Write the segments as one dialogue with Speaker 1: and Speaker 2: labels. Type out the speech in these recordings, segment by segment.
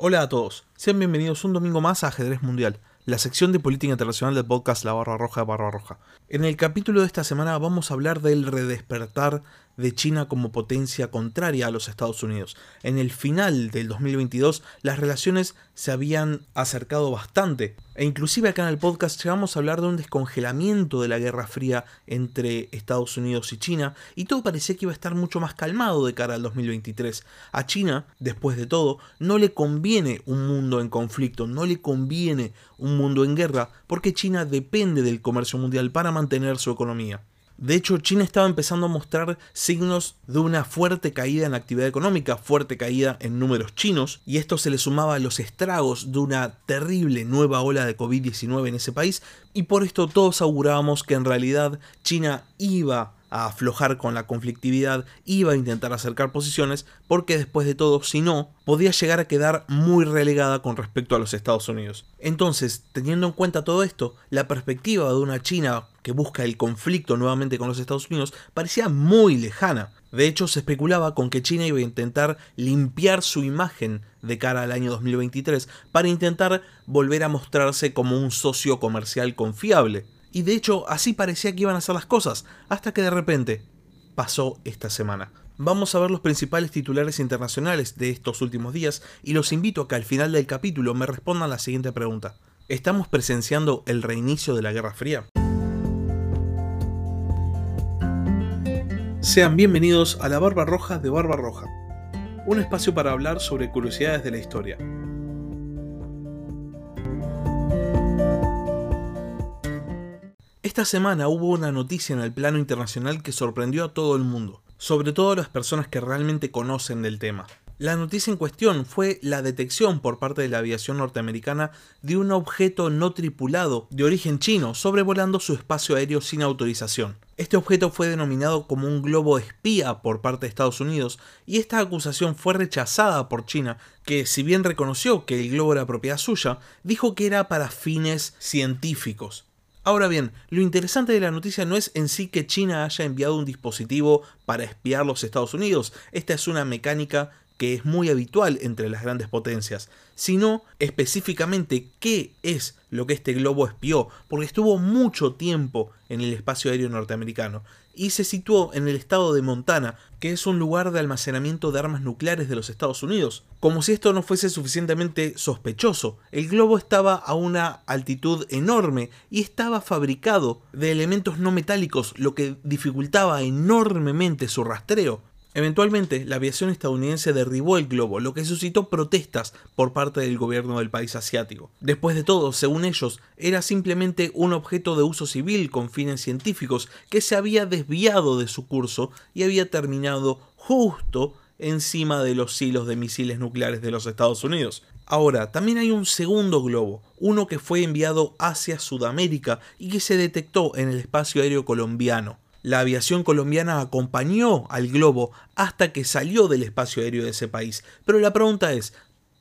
Speaker 1: Hola a todos, sean bienvenidos un domingo más a Ajedrez Mundial, la sección de política internacional del podcast La Barra Roja Barra Roja. En el capítulo de esta semana vamos a hablar del redespertar de China como potencia contraria a los Estados Unidos. En el final del 2022 las relaciones se habían acercado bastante e inclusive acá en el podcast llegamos a hablar de un descongelamiento de la Guerra Fría entre Estados Unidos y China y todo parecía que iba a estar mucho más calmado de cara al 2023. A China, después de todo, no le conviene un mundo en conflicto, no le conviene un mundo en guerra porque China depende del comercio mundial para mantener su economía. De hecho, China estaba empezando a mostrar signos de una fuerte caída en actividad económica, fuerte caída en números chinos, y esto se le sumaba a los estragos de una terrible nueva ola de COVID-19 en ese país, y por esto todos augurábamos que en realidad China iba a aflojar con la conflictividad, iba a intentar acercar posiciones, porque después de todo, si no, podía llegar a quedar muy relegada con respecto a los Estados Unidos. Entonces, teniendo en cuenta todo esto, la perspectiva de una China que busca el conflicto nuevamente con los Estados Unidos parecía muy lejana. De hecho, se especulaba con que China iba a intentar limpiar su imagen de cara al año 2023 para intentar volver a mostrarse como un socio comercial confiable. Y de hecho así parecía que iban a ser las cosas, hasta que de repente pasó esta semana. Vamos a ver los principales titulares internacionales de estos últimos días y los invito a que al final del capítulo me respondan la siguiente pregunta. ¿Estamos presenciando el reinicio de la Guerra Fría? Sean bienvenidos a la Barba Roja de Barba Roja, un espacio para hablar sobre curiosidades de la historia. Esta semana hubo una noticia en el plano internacional que sorprendió a todo el mundo, sobre todo a las personas que realmente conocen del tema. La noticia en cuestión fue la detección por parte de la aviación norteamericana de un objeto no tripulado de origen chino sobrevolando su espacio aéreo sin autorización. Este objeto fue denominado como un globo espía por parte de Estados Unidos y esta acusación fue rechazada por China, que si bien reconoció que el globo era propiedad suya, dijo que era para fines científicos. Ahora bien, lo interesante de la noticia no es en sí que China haya enviado un dispositivo para espiar los Estados Unidos, esta es una mecánica que es muy habitual entre las grandes potencias, sino específicamente qué es lo que este globo espió, porque estuvo mucho tiempo en el espacio aéreo norteamericano y se situó en el estado de Montana, que es un lugar de almacenamiento de armas nucleares de los Estados Unidos. Como si esto no fuese suficientemente sospechoso, el globo estaba a una altitud enorme y estaba fabricado de elementos no metálicos, lo que dificultaba enormemente su rastreo. Eventualmente, la aviación estadounidense derribó el globo, lo que suscitó protestas por parte del gobierno del país asiático. Después de todo, según ellos, era simplemente un objeto de uso civil con fines científicos que se había desviado de su curso y había terminado justo encima de los hilos de misiles nucleares de los Estados Unidos. Ahora, también hay un segundo globo, uno que fue enviado hacia Sudamérica y que se detectó en el espacio aéreo colombiano la aviación colombiana acompañó al globo hasta que salió del espacio aéreo de ese país. Pero la pregunta es,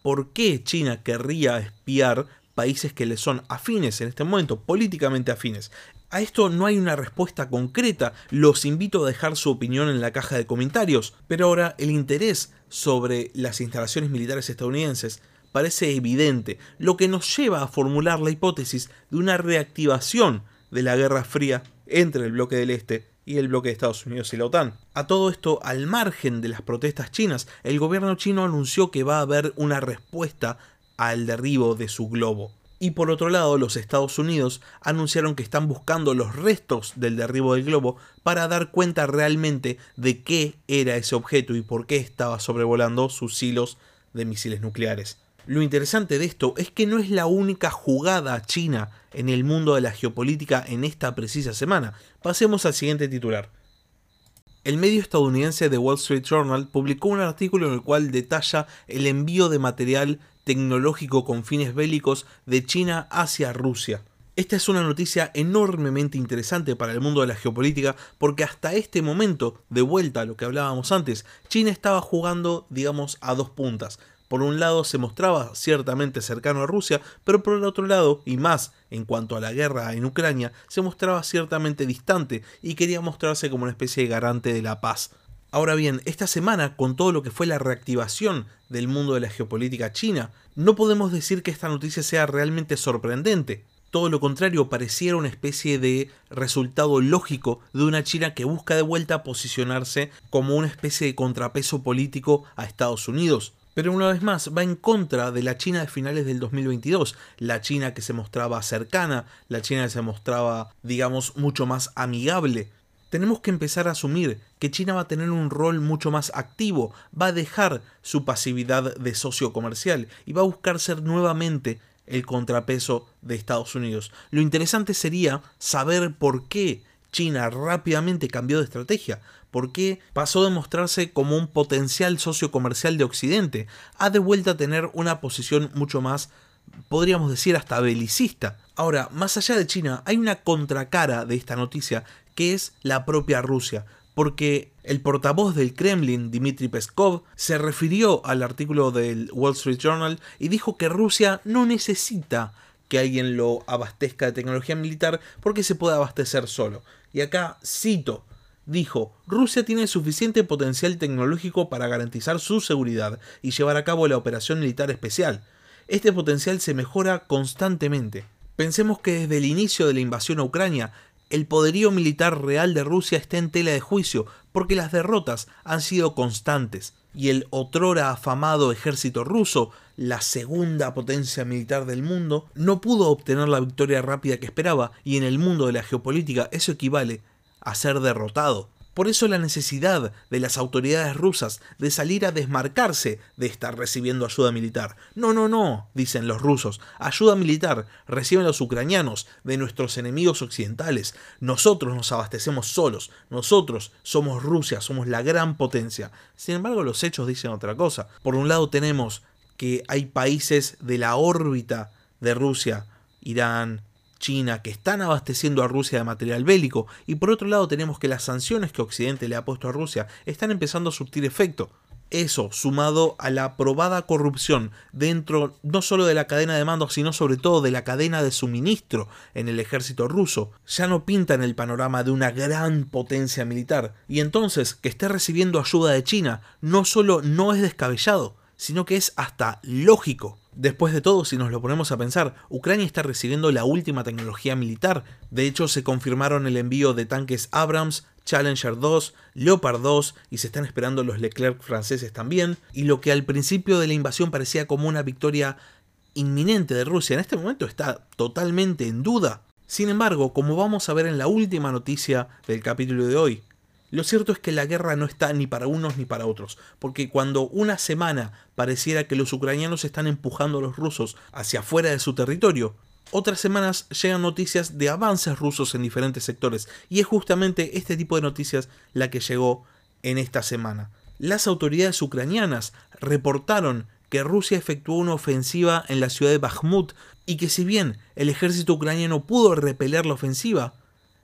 Speaker 1: ¿por qué China querría espiar países que le son afines en este momento, políticamente afines? A esto no hay una respuesta concreta, los invito a dejar su opinión en la caja de comentarios, pero ahora el interés sobre las instalaciones militares estadounidenses parece evidente, lo que nos lleva a formular la hipótesis de una reactivación de la Guerra Fría entre el bloque del Este y el bloque de Estados Unidos y la OTAN. A todo esto, al margen de las protestas chinas, el gobierno chino anunció que va a haber una respuesta al derribo de su globo. Y por otro lado, los Estados Unidos anunciaron que están buscando los restos del derribo del globo para dar cuenta realmente de qué era ese objeto y por qué estaba sobrevolando sus hilos de misiles nucleares. Lo interesante de esto es que no es la única jugada china en el mundo de la geopolítica en esta precisa semana. Pasemos al siguiente titular. El medio estadounidense The Wall Street Journal publicó un artículo en el cual detalla el envío de material tecnológico con fines bélicos de China hacia Rusia. Esta es una noticia enormemente interesante para el mundo de la geopolítica porque hasta este momento, de vuelta a lo que hablábamos antes, China estaba jugando, digamos, a dos puntas. Por un lado se mostraba ciertamente cercano a Rusia, pero por el otro lado, y más en cuanto a la guerra en Ucrania, se mostraba ciertamente distante y quería mostrarse como una especie de garante de la paz. Ahora bien, esta semana, con todo lo que fue la reactivación del mundo de la geopolítica china, no podemos decir que esta noticia sea realmente sorprendente. Todo lo contrario, pareciera una especie de resultado lógico de una China que busca de vuelta posicionarse como una especie de contrapeso político a Estados Unidos. Pero una vez más va en contra de la China de finales del 2022, la China que se mostraba cercana, la China que se mostraba, digamos, mucho más amigable tenemos que empezar a asumir que China va a tener un rol mucho más activo, va a dejar su pasividad de socio comercial y va a buscar ser nuevamente el contrapeso de Estados Unidos. Lo interesante sería saber por qué China rápidamente cambió de estrategia, por qué pasó de mostrarse como un potencial socio comercial de Occidente, a de vuelta a tener una posición mucho más, podríamos decir, hasta belicista. Ahora, más allá de China, hay una contracara de esta noticia que es la propia Rusia, porque el portavoz del Kremlin, Dmitry Peskov, se refirió al artículo del Wall Street Journal y dijo que Rusia no necesita que alguien lo abastezca de tecnología militar porque se puede abastecer solo. Y acá cito, dijo, Rusia tiene suficiente potencial tecnológico para garantizar su seguridad y llevar a cabo la operación militar especial. Este potencial se mejora constantemente. Pensemos que desde el inicio de la invasión a Ucrania, el poderío militar real de Rusia está en tela de juicio porque las derrotas han sido constantes y el otrora afamado ejército ruso, la segunda potencia militar del mundo, no pudo obtener la victoria rápida que esperaba y en el mundo de la geopolítica eso equivale a ser derrotado. Por eso la necesidad de las autoridades rusas de salir a desmarcarse de estar recibiendo ayuda militar. No, no, no, dicen los rusos. Ayuda militar reciben los ucranianos de nuestros enemigos occidentales. Nosotros nos abastecemos solos. Nosotros somos Rusia, somos la gran potencia. Sin embargo, los hechos dicen otra cosa. Por un lado tenemos que hay países de la órbita de Rusia, Irán, China, que están abasteciendo a Rusia de material bélico, y por otro lado tenemos que las sanciones que Occidente le ha puesto a Rusia están empezando a surtir efecto. Eso, sumado a la probada corrupción dentro no solo de la cadena de mando, sino sobre todo de la cadena de suministro en el ejército ruso, ya no pinta en el panorama de una gran potencia militar. Y entonces, que esté recibiendo ayuda de China, no solo no es descabellado, sino que es hasta lógico. Después de todo, si nos lo ponemos a pensar, Ucrania está recibiendo la última tecnología militar. De hecho, se confirmaron el envío de tanques Abrams, Challenger 2, Leopard 2 y se están esperando los Leclerc franceses también. Y lo que al principio de la invasión parecía como una victoria inminente de Rusia, en este momento está totalmente en duda. Sin embargo, como vamos a ver en la última noticia del capítulo de hoy, lo cierto es que la guerra no está ni para unos ni para otros, porque cuando una semana pareciera que los ucranianos están empujando a los rusos hacia afuera de su territorio, otras semanas llegan noticias de avances rusos en diferentes sectores, y es justamente este tipo de noticias la que llegó en esta semana. Las autoridades ucranianas reportaron que Rusia efectuó una ofensiva en la ciudad de Bakhmut y que si bien el ejército ucraniano pudo repeler la ofensiva,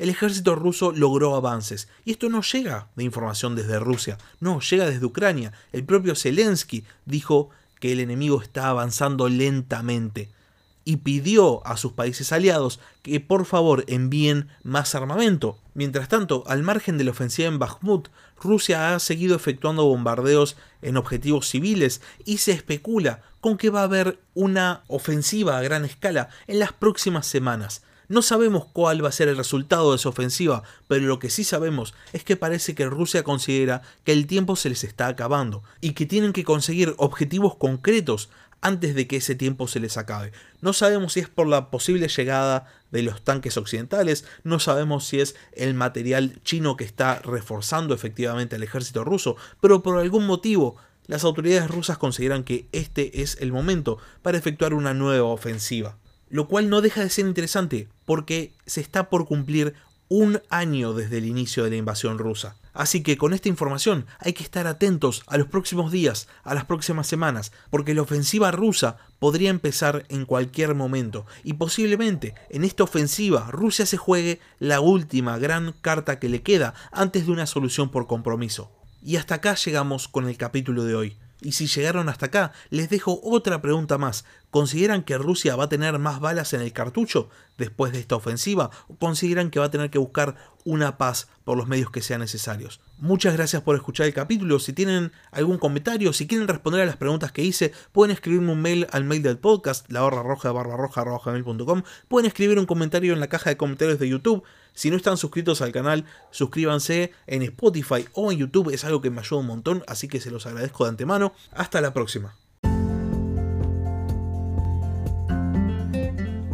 Speaker 1: el ejército ruso logró avances. Y esto no llega de información desde Rusia, no, llega desde Ucrania. El propio Zelensky dijo que el enemigo está avanzando lentamente y pidió a sus países aliados que por favor envíen más armamento. Mientras tanto, al margen de la ofensiva en Bakhmut, Rusia ha seguido efectuando bombardeos en objetivos civiles y se especula con que va a haber una ofensiva a gran escala en las próximas semanas. No sabemos cuál va a ser el resultado de esa ofensiva, pero lo que sí sabemos es que parece que Rusia considera que el tiempo se les está acabando y que tienen que conseguir objetivos concretos antes de que ese tiempo se les acabe. No sabemos si es por la posible llegada de los tanques occidentales, no sabemos si es el material chino que está reforzando efectivamente al ejército ruso, pero por algún motivo las autoridades rusas consideran que este es el momento para efectuar una nueva ofensiva lo cual no deja de ser interesante porque se está por cumplir un año desde el inicio de la invasión rusa. Así que con esta información hay que estar atentos a los próximos días, a las próximas semanas, porque la ofensiva rusa podría empezar en cualquier momento y posiblemente en esta ofensiva Rusia se juegue la última gran carta que le queda antes de una solución por compromiso. Y hasta acá llegamos con el capítulo de hoy. Y si llegaron hasta acá, les dejo otra pregunta más. ¿Consideran que Rusia va a tener más balas en el cartucho después de esta ofensiva? ¿O consideran que va a tener que buscar una paz por los medios que sean necesarios? Muchas gracias por escuchar el capítulo. Si tienen algún comentario, si quieren responder a las preguntas que hice, pueden escribirme un mail al mail del podcast, la barra roja barra roja Pueden escribir un comentario en la caja de comentarios de YouTube. Si no están suscritos al canal, suscríbanse en Spotify o en YouTube, es algo que me ayuda un montón, así que se los agradezco de antemano. Hasta la próxima.